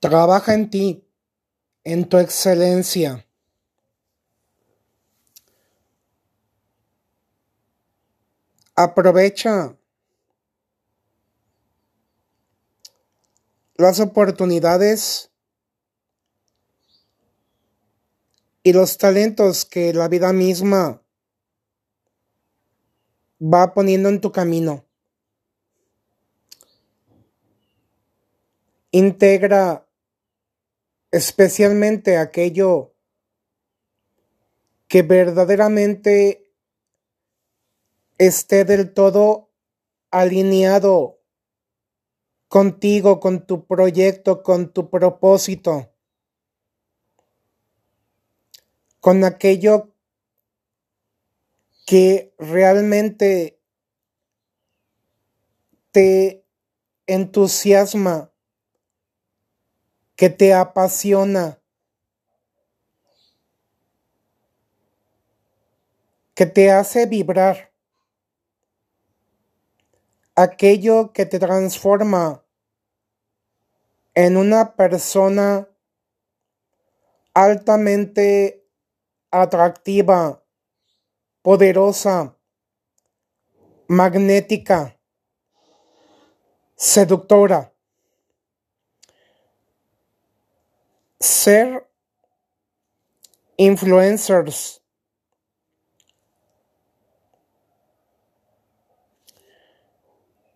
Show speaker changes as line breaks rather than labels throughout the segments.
Trabaja en ti, en tu excelencia. Aprovecha las oportunidades y los talentos que la vida misma va poniendo en tu camino. Integra especialmente aquello que verdaderamente esté del todo alineado contigo, con tu proyecto, con tu propósito, con aquello que realmente te entusiasma que te apasiona, que te hace vibrar, aquello que te transforma en una persona altamente atractiva, poderosa, magnética, seductora. Ser influencers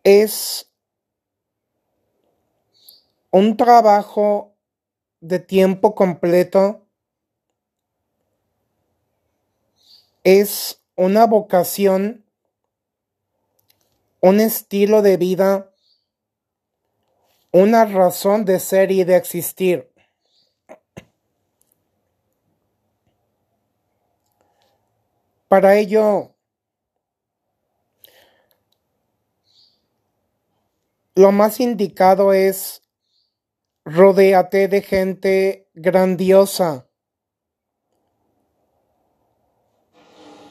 es un trabajo de tiempo completo, es una vocación, un estilo de vida, una razón de ser y de existir. Para ello, lo más indicado es rodéate de gente grandiosa,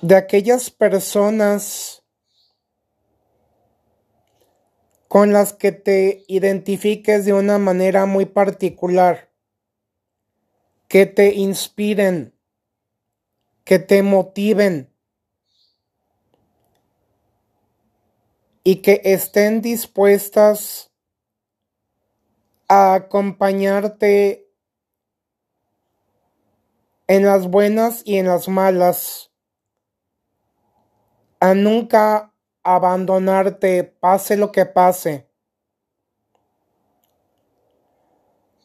de aquellas personas con las que te identifiques de una manera muy particular, que te inspiren, que te motiven, y que estén dispuestas a acompañarte en las buenas y en las malas, a nunca abandonarte pase lo que pase.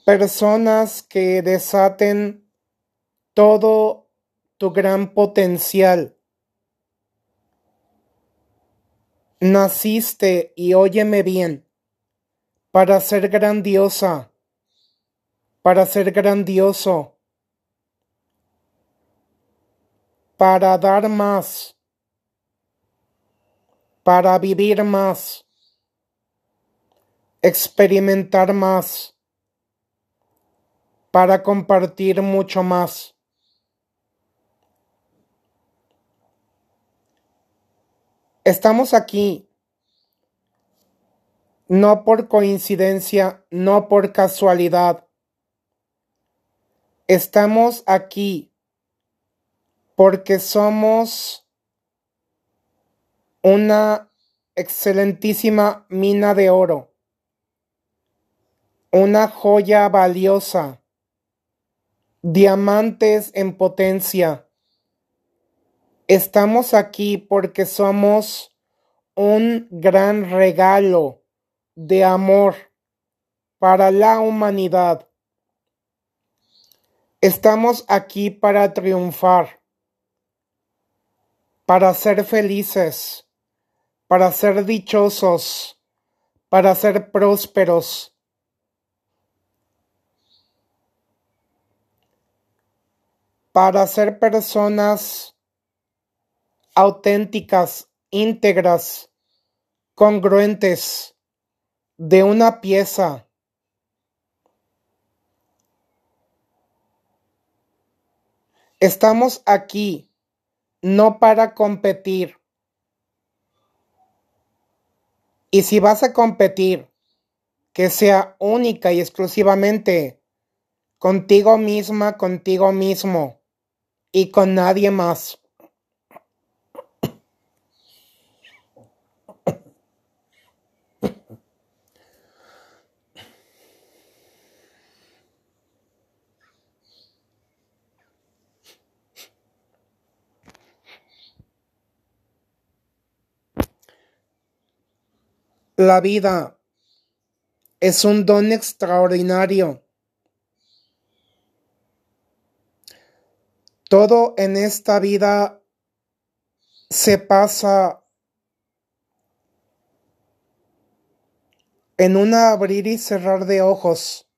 Personas que desaten todo tu gran potencial Naciste, y óyeme bien, para ser grandiosa, para ser grandioso, para dar más, para vivir más, experimentar más, para compartir mucho más. Estamos aquí no por coincidencia, no por casualidad. Estamos aquí porque somos una excelentísima mina de oro, una joya valiosa, diamantes en potencia Estamos aquí porque somos un gran regalo de amor para la humanidad. Estamos aquí para triunfar, para ser felices, para ser dichosos, para ser prósperos. para ser personas auténticas, íntegras, congruentes de una pieza. Estamos aquí no para competir. Y si vas a competir, que sea única y exclusivamente contigo misma, contigo mismo y con nadie más. La vida es un don extraordinario. Todo en esta vida se pasa en un abrir y cerrar de ojos.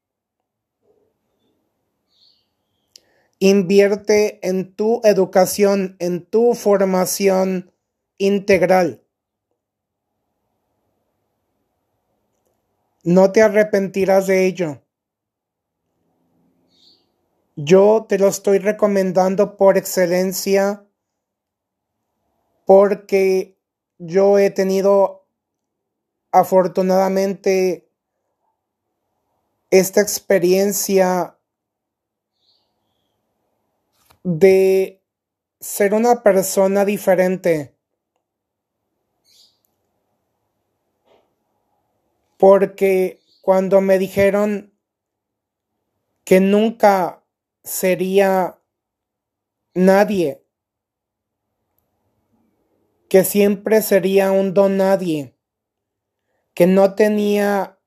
Invierte en tu educación, en tu formación integral. No te arrepentirás de ello. Yo te lo estoy recomendando por excelencia porque yo he tenido afortunadamente esta experiencia de ser una persona diferente. Porque cuando me dijeron que nunca sería nadie, que siempre sería un don nadie, que no tenía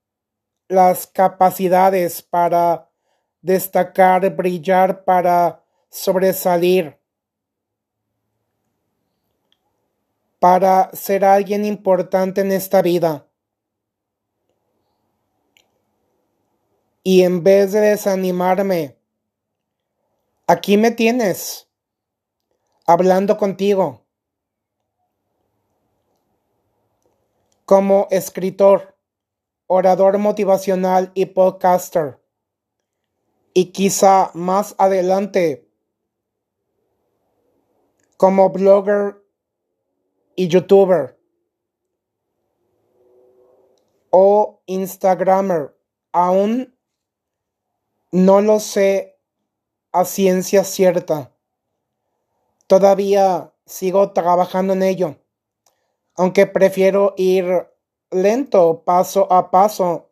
las capacidades para destacar, brillar, para sobresalir, para ser alguien importante en esta vida. Y en vez de desanimarme, aquí me tienes, hablando contigo. Como escritor, orador motivacional y podcaster. Y quizá más adelante, como blogger y youtuber. O instagramer. Aún no lo sé a ciencia cierta. Todavía sigo trabajando en ello, aunque prefiero ir lento, paso a paso,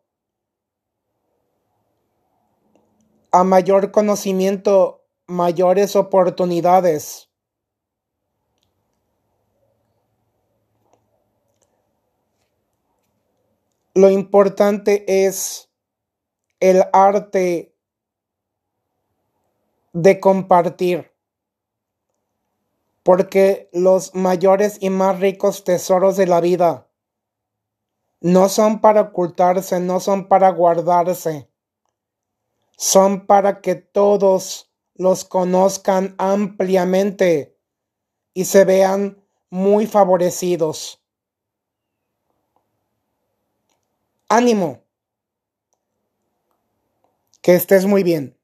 a mayor conocimiento, mayores oportunidades. Lo importante es el arte de compartir. Porque los mayores y más ricos tesoros de la vida no son para ocultarse, no son para guardarse, son para que todos los conozcan ampliamente y se vean muy favorecidos. Ánimo. Que estés muy bien.